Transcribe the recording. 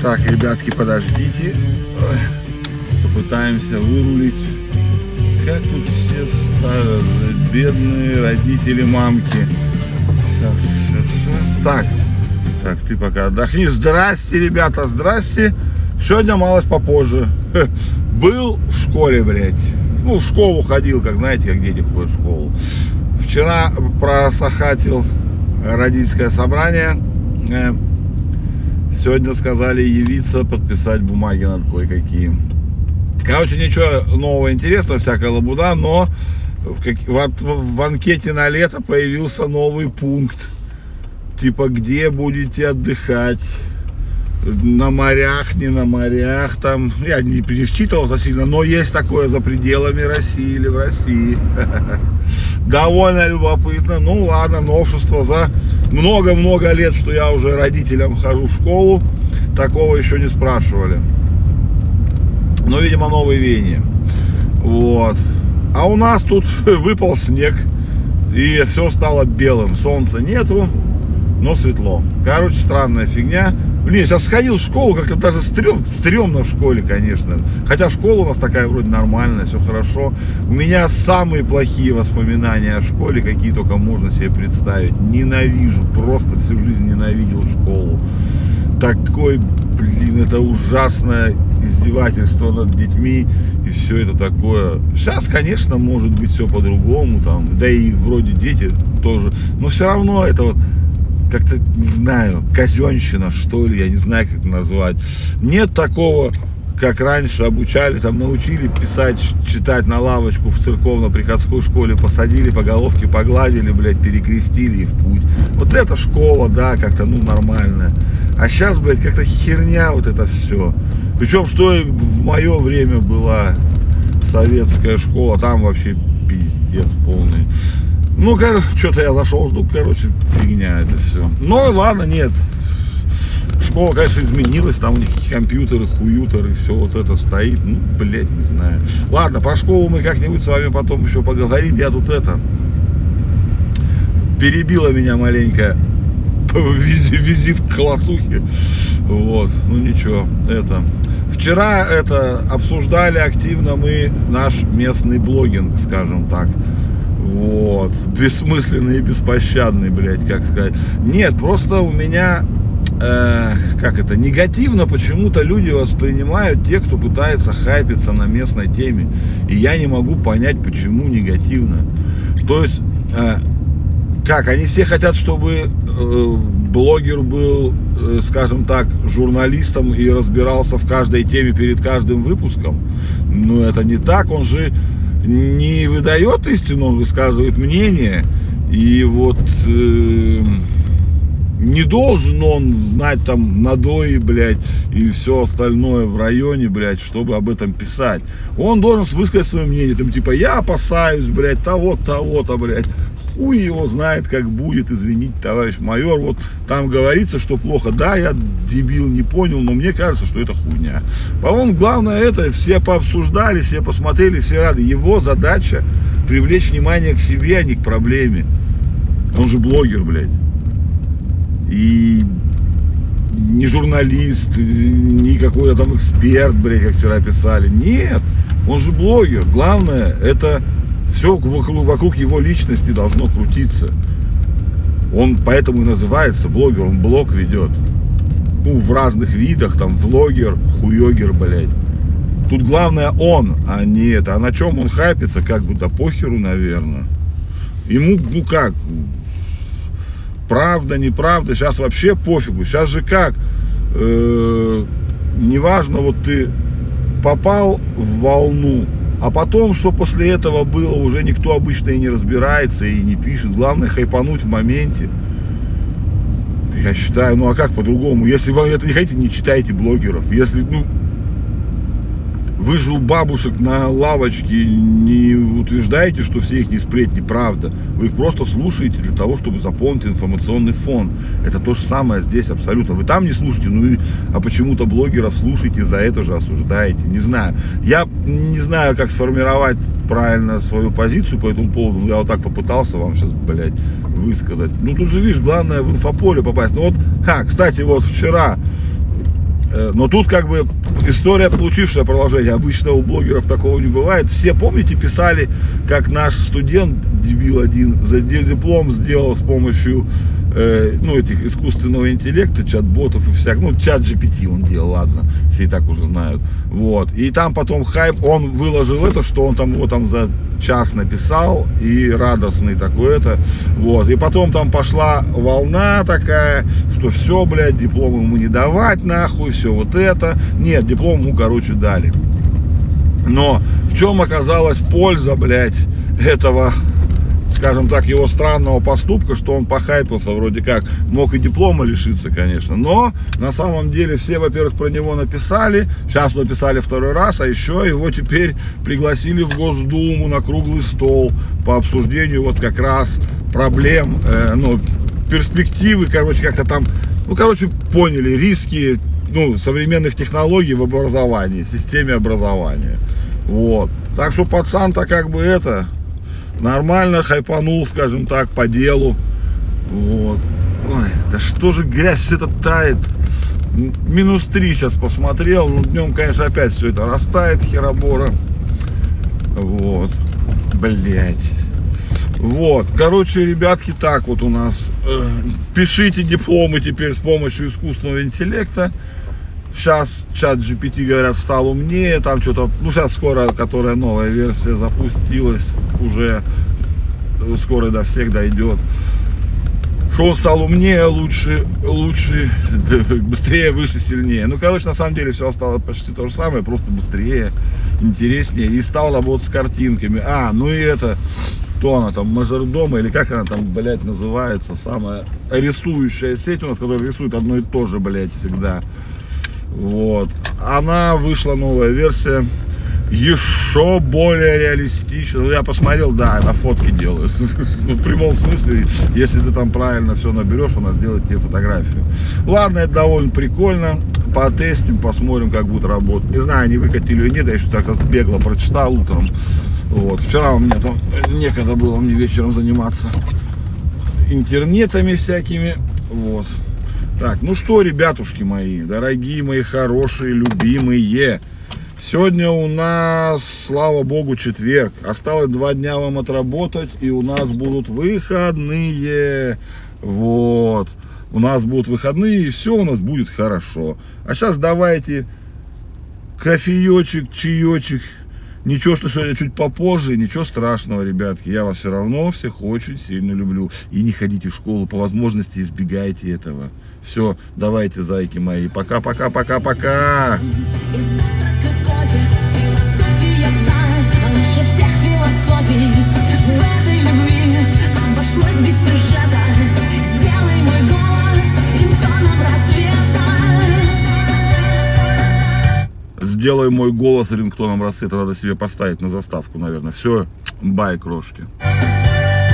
Так, ребятки, подождите. Попытаемся вырулить. Как тут все ставят? Бедные родители мамки. Сейчас, сейчас, сейчас. Так, так, ты пока отдохни. Здрасте, ребята, здрасте. Сегодня малость попозже. Был в школе, блядь. Ну, в школу ходил, как знаете, как дети ходят в школу. Вчера просохатил родительское собрание. Сегодня сказали явиться, подписать бумаги надо кое-какие. Короче, ничего нового интересного, всякая лабуда, но в, как- в- в анкете на лето появился новый пункт. Типа, где будете отдыхать? На морях, не на морях, там, я не пересчитывался сильно, но есть такое за пределами России или в России. Довольно любопытно. Ну ладно, новшество за много-много лет, что я уже родителям хожу в школу, такого еще не спрашивали. Но, видимо, новые веяния. Вот. А у нас тут выпал снег, и все стало белым. Солнца нету, но светло. Короче, странная фигня. Блин, сейчас сходил в школу, как-то даже стрём, стрёмно в школе, конечно. Хотя школа у нас такая вроде нормальная, все хорошо. У меня самые плохие воспоминания о школе, какие только можно себе представить. Ненавижу, просто всю жизнь ненавидел школу. Такой, блин, это ужасное издевательство над детьми и все это такое. Сейчас, конечно, может быть все по-другому, там, да и вроде дети тоже, но все равно это вот как-то, не знаю, казенщина, что ли, я не знаю, как это назвать. Нет такого, как раньше обучали, там научили писать, читать на лавочку в церковно-приходской школе, посадили по головке, погладили, блядь, перекрестили и в путь. Вот это школа, да, как-то, ну, нормальная. А сейчас, блядь, как-то херня вот это все. Причем, что и в мое время была советская школа, там вообще пиздец полный. Ну, короче, что-то я зашел, жду, короче, фигня это все. Ну, ладно, нет. Школа, конечно, изменилась, там у них компьютеры, хуютеры, все вот это стоит. Ну, блядь, не знаю. Ладно, про школу мы как-нибудь с вами потом еще поговорим. Я тут это... Перебила меня маленько визит, визит к колосухе. Вот, ну ничего, это... Вчера это обсуждали активно мы наш местный блогинг, скажем так. Вот. Бессмысленный и беспощадный, блядь, как сказать. Нет, просто у меня, э, как это, негативно почему-то люди воспринимают тех, кто пытается хайпиться на местной теме. И я не могу понять, почему негативно. То есть, э, как, они все хотят, чтобы э, блогер был, э, скажем так, журналистом и разбирался в каждой теме перед каждым выпуском. Но это не так, он же не выдает истину, он высказывает мнение. И вот э, не должен он знать там надои, блядь, и все остальное в районе, блядь, чтобы об этом писать. Он должен высказать свое мнение, там, типа, я опасаюсь, блядь, того, того-то, блядь. Хуй его знает, как будет, извините, товарищ майор. Вот там говорится, что плохо. Да, я дебил, не понял, но мне кажется, что это хуйня. По-моему, главное это, все пообсуждали, все посмотрели, все рады. Его задача привлечь внимание к себе, а не к проблеме. Он же блогер, блядь. И не журналист, не какой-то там эксперт, блядь, как вчера писали. Нет, он же блогер. Главное, это все вокруг, вокруг его личности должно крутиться. Он поэтому и называется блогер, он блог ведет. Ну, в разных видах, там, влогер, хуёгер, блядь. Тут главное он, а не это. А на чем он хайпится, как бы, да похеру, наверное. Ему, ну как, правда, неправда, сейчас вообще пофигу. Сейчас же как, э, неважно, вот ты попал в волну, а потом, что после этого было, уже никто обычно и не разбирается, и не пишет. Главное хайпануть в моменте. Я считаю, ну а как по-другому? Если вы это не хотите, не читайте блогеров. Если, ну, вы же у бабушек на лавочке не утверждаете, что все их не сплетни, правда. Вы их просто слушаете для того, чтобы заполнить информационный фон. Это то же самое здесь абсолютно. Вы там не слушаете, ну и, а почему-то блогеров слушаете, за это же осуждаете. Не знаю. Я не знаю, как сформировать правильно свою позицию по этому поводу. Я вот так попытался вам сейчас, блядь, высказать. Ну тут же, видишь, главное в инфополе попасть. Ну вот, ха, кстати, вот вчера Э, Но тут как бы история, получившая продолжение. Обычно у блогеров такого не бывает. Все, помните, писали, как наш студент, дебил один, за диплом сделал с помощью э, ну, этих искусственного интеллекта, чат-ботов и всяк, ну, чат GPT он делал, ладно, все и так уже знают, вот, и там потом хайп, он выложил это, что он там его там за час написал, и радостный такой это, вот, и потом там пошла волна такая, что все, блядь, диплом ему не давать, нахуй, все вот это, нет, диплом ему, короче, дали, но в чем оказалась польза, блядь, этого скажем так, его странного поступка, что он похайпился вроде как, мог и диплома лишиться, конечно, но на самом деле все, во-первых, про него написали, сейчас написали второй раз, а еще его теперь пригласили в Госдуму на круглый стол по обсуждению вот как раз проблем, э, ну, перспективы, короче, как-то там, ну, короче, поняли риски, ну, современных технологий в образовании, в системе образования. Вот. Так что пацан-то как бы это, нормально хайпанул, скажем так, по делу. Вот. Ой, да что же грязь все это тает. Минус 3 сейчас посмотрел. Ну, днем, конечно, опять все это растает, херобора. Вот. Блять. Вот, короче, ребятки, так вот у нас. Э, пишите дипломы теперь с помощью искусственного интеллекта. Сейчас чат GPT, говорят, стал умнее, там что-то, ну сейчас скоро, которая новая версия запустилась, уже скоро до всех дойдет. Что он стал умнее, лучше, лучше, быстрее, выше, сильнее. Ну, короче, на самом деле все осталось почти то же самое, просто быстрее, интереснее. И стал работать с картинками. А, ну и это, кто она там, мажордома, или как она там, блядь, называется, самая рисующая сеть у нас, которая рисует одно и то же, блядь, всегда. Вот. Она вышла новая версия. Еще более реалистично. Ну, я посмотрел, да, на фотки делают. В прямом смысле, если ты там правильно все наберешь, она сделает тебе фотографию. Ладно, это довольно прикольно. Потестим, посмотрим, как будет работать. Не знаю, они выкатили или нет, я еще так бегло прочитал утром. Вот. Вчера у меня там некогда было мне вечером заниматься интернетами всякими. Вот. Так, ну что, ребятушки мои, дорогие мои, хорошие, любимые. Сегодня у нас, слава богу, четверг. Осталось два дня вам отработать, и у нас будут выходные. Вот. У нас будут выходные, и все у нас будет хорошо. А сейчас давайте кофеечек, чаечек. Ничего, что сегодня чуть попозже, ничего страшного, ребятки. Я вас все равно всех очень сильно люблю. И не ходите в школу, по возможности избегайте этого. Все, давайте, зайки мои. Пока-пока-пока-пока. Сделай мой голос рингтоном рассвета. Надо себе поставить на заставку, наверное. Все, бай, крошки.